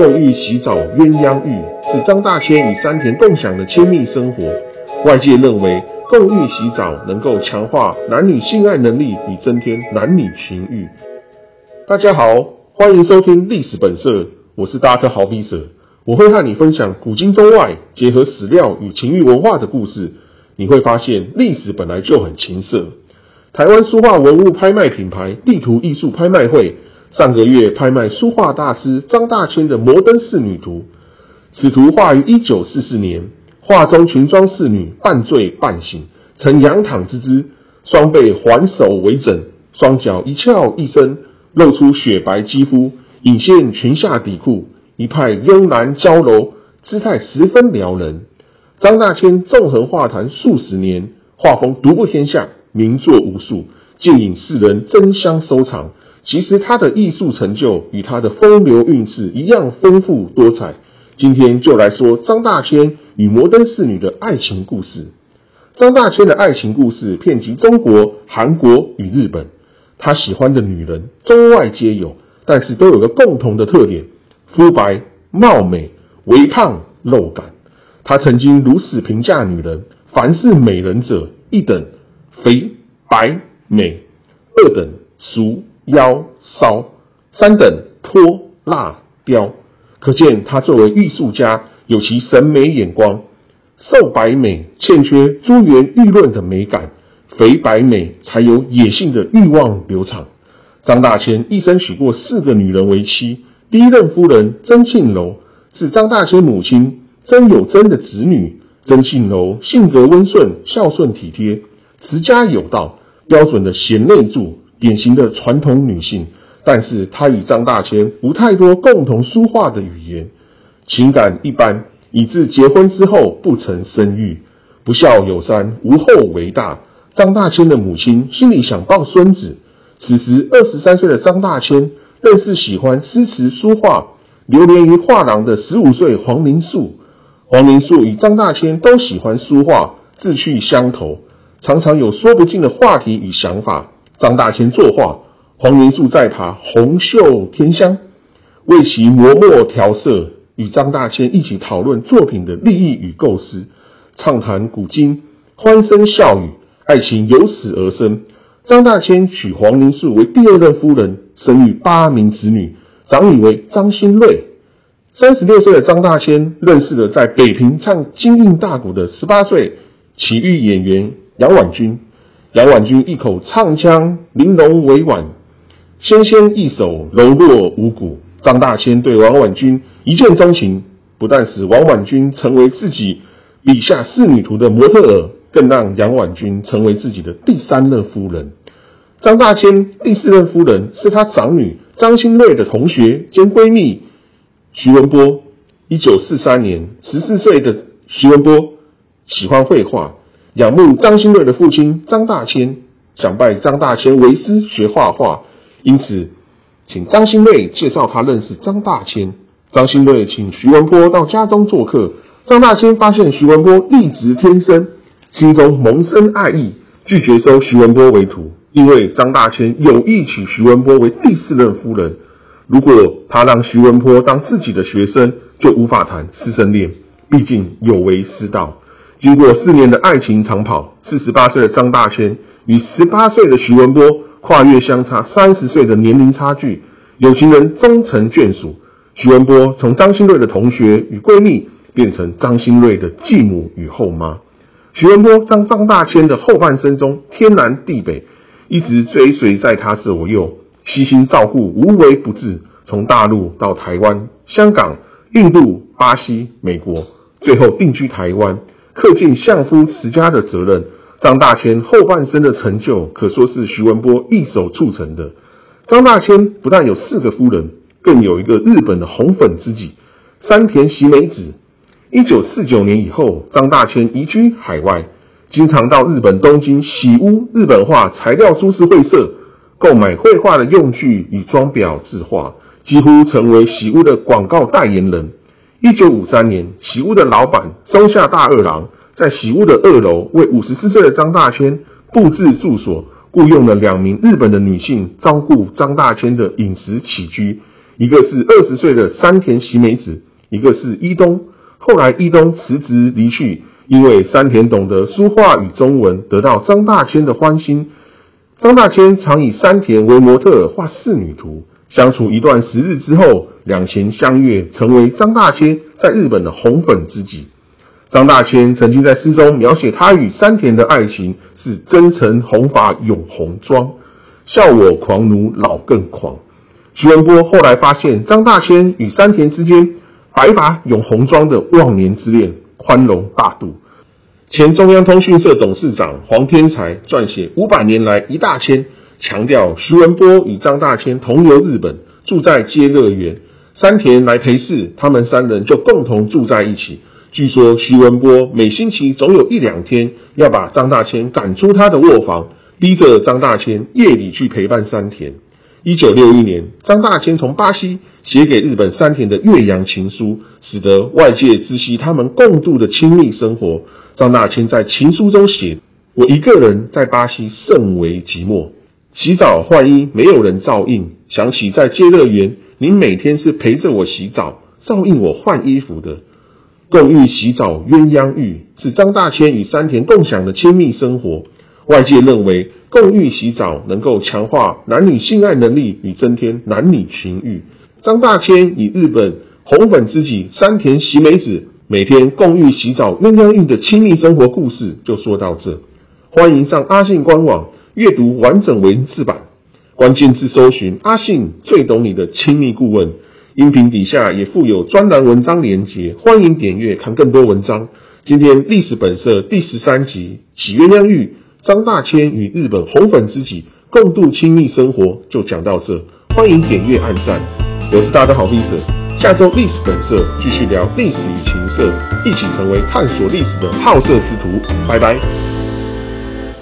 共浴洗澡鸳鸯浴是张大千与山田共享的亲密生活。外界认为共浴洗澡能够强化男女性爱能力与增添男女情欲。大家好，欢迎收听历史本色，我是大科豪比舍，我会和你分享古今中外结合史料与情欲文化的故事。你会发现历史本来就很情色。台湾书画文物拍卖品牌地图艺术拍卖会。上个月拍卖书画大师张大千的《摩登仕女图》，此图画于一九四四年，画中裙装侍女半醉半醒，呈仰躺之姿，双背环首为枕，双脚一翘一伸，露出雪白肌肤，隐现裙下底裤，一派慵懒娇柔，姿态十分撩人。张大千纵横画坛数十年，画风独步天下，名作无数，竟引世人争相收藏。其实他的艺术成就与他的风流韵事一样丰富多彩。今天就来说张大千与摩登侍女的爱情故事。张大千的爱情故事遍及中国、韩国与日本。他喜欢的女人中外皆有，但是都有个共同的特点：肤白貌美、微胖肉感。他曾经如此评价女人：凡是美人者，一等肥白美，二等俗。腰骚，三等泼辣雕，可见他作为艺术家有其审美眼光。瘦白美欠缺珠圆玉润的美感，肥白美才有野性的欲望流淌。张大千一生娶过四个女人为妻，第一任夫人曾庆楼是张大千母亲曾有贞的子女。曾庆楼性格温顺、孝顺体贴、持家有道，标准的贤内助。典型的传统女性，但是她与张大千无太多共同书画的语言，情感一般，以致结婚之后不曾生育。不孝有三，无后为大。张大千的母亲心里想抱孙子。此时二十三岁的张大千认识喜欢诗词书画、流连于画廊的十五岁黄明素。黄明素与张大千都喜欢书画，志趣相投，常常有说不尽的话题与想法。张大千作画，黄明树在爬红袖添香，为其磨墨调色，与张大千一起讨论作品的立意与构思，畅谈古今，欢声笑语，爱情由此而生。张大千娶黄明树为第二任夫人，生育八名子女，长女为张新瑞。三十六岁的张大千认识了在北平唱京韵大鼓的十八岁奇遇演员杨婉君。杨婉君一口唱腔玲珑委婉，纤纤一手柔弱无骨。张大千对王婉君一见钟情，不但使王婉君成为自己笔下仕女图的模特儿，更让杨婉君成为自己的第三任夫人。张大千第四任夫人是他长女张新瑞的同学兼闺蜜徐文波。一九四三年，十四岁的徐文波喜欢绘画。仰慕张新瑞的父亲张大千，想拜张大千为师学画画，因此请张新瑞介绍他认识张大千。张新瑞请徐文波到家中做客，张大千发现徐文波丽质天生，心中萌生爱意，拒绝收徐文波为徒，因为张大千有意娶徐文波为第四任夫人。如果他让徐文波当自己的学生，就无法谈师生恋，毕竟有违师道。经过四年的爱情长跑，四十八岁的张大千与十八岁的徐文波跨越相差三十岁的年龄差距，有情人终成眷属。徐文波从张新瑞的同学与闺蜜，变成张新瑞的继母与后妈。徐文波在张大千的后半生中天南地北，一直追随在他左右，悉心照顾，无微不至。从大陆到台湾、香港、印度、巴西、美国，最后定居台湾。恪尽相夫持家的责任，张大千后半生的成就可说是徐文波一手促成的。张大千不但有四个夫人，更有一个日本的红粉知己山田喜美子。一九四九年以后，张大千移居海外，经常到日本东京喜屋日本画材料株式会社购买绘画的用具与装裱字画，几乎成为喜屋的广告代言人。一九五三年，喜屋的老板松下大二郎在喜屋的二楼为五十四岁的张大千布置住所，雇佣了两名日本的女性照顾张大千的饮食起居，一个是二十岁的山田喜美子，一个是伊东。后来伊东辞职离去，因为山田懂得书画与中文，得到张大千的欢心。张大千常以山田为模特画仕女图，相处一段时日之后，两情相悦，成为张大千在日本的红粉知己。张大千曾经在诗中描写他与山田的爱情是真诚红发永红妆，笑我狂奴老更狂。徐文波后来发现张大千与山田之间白发永红妆的忘年之恋，宽容大度。前中央通讯社董事长黄天才撰写《五百年来一大千》，强调徐文波与张大千同游日本，住在街乐园，山田来陪侍，他们三人就共同住在一起。据说徐文波每星期总有一两天要把张大千赶出他的卧房，逼着张大千夜里去陪伴山田。一九六一年，张大千从巴西写给日本山田的岳阳情书，使得外界知悉他们共度的亲密生活。张大千在情书中写：“我一个人在巴西甚为寂寞，洗澡换衣没有人照应。想起在街乐园，您每天是陪着我洗澡，照应我换衣服的。共浴洗澡鸳鸯浴是张大千与山田共享的亲密生活。外界认为共浴洗澡能够强化男女性爱能力与增添男女情欲。张大千与日本红粉知己山田喜美子。”每天共浴洗澡鸳鸯浴的亲密生活故事就说到这，欢迎上阿信官网阅读完整文字版，关键字搜寻阿信最懂你的亲密顾问。音频底下也附有专栏文章连结，欢迎点阅看更多文章。今天历史本色第十三集洗鸳鸯浴，张大千与日本红粉知己共度亲密生活就讲到这，欢迎点阅按赞，我是大家的好弟子。下周历史本色继续聊历史与情色，一起成为探索历史的好色之徒。拜拜。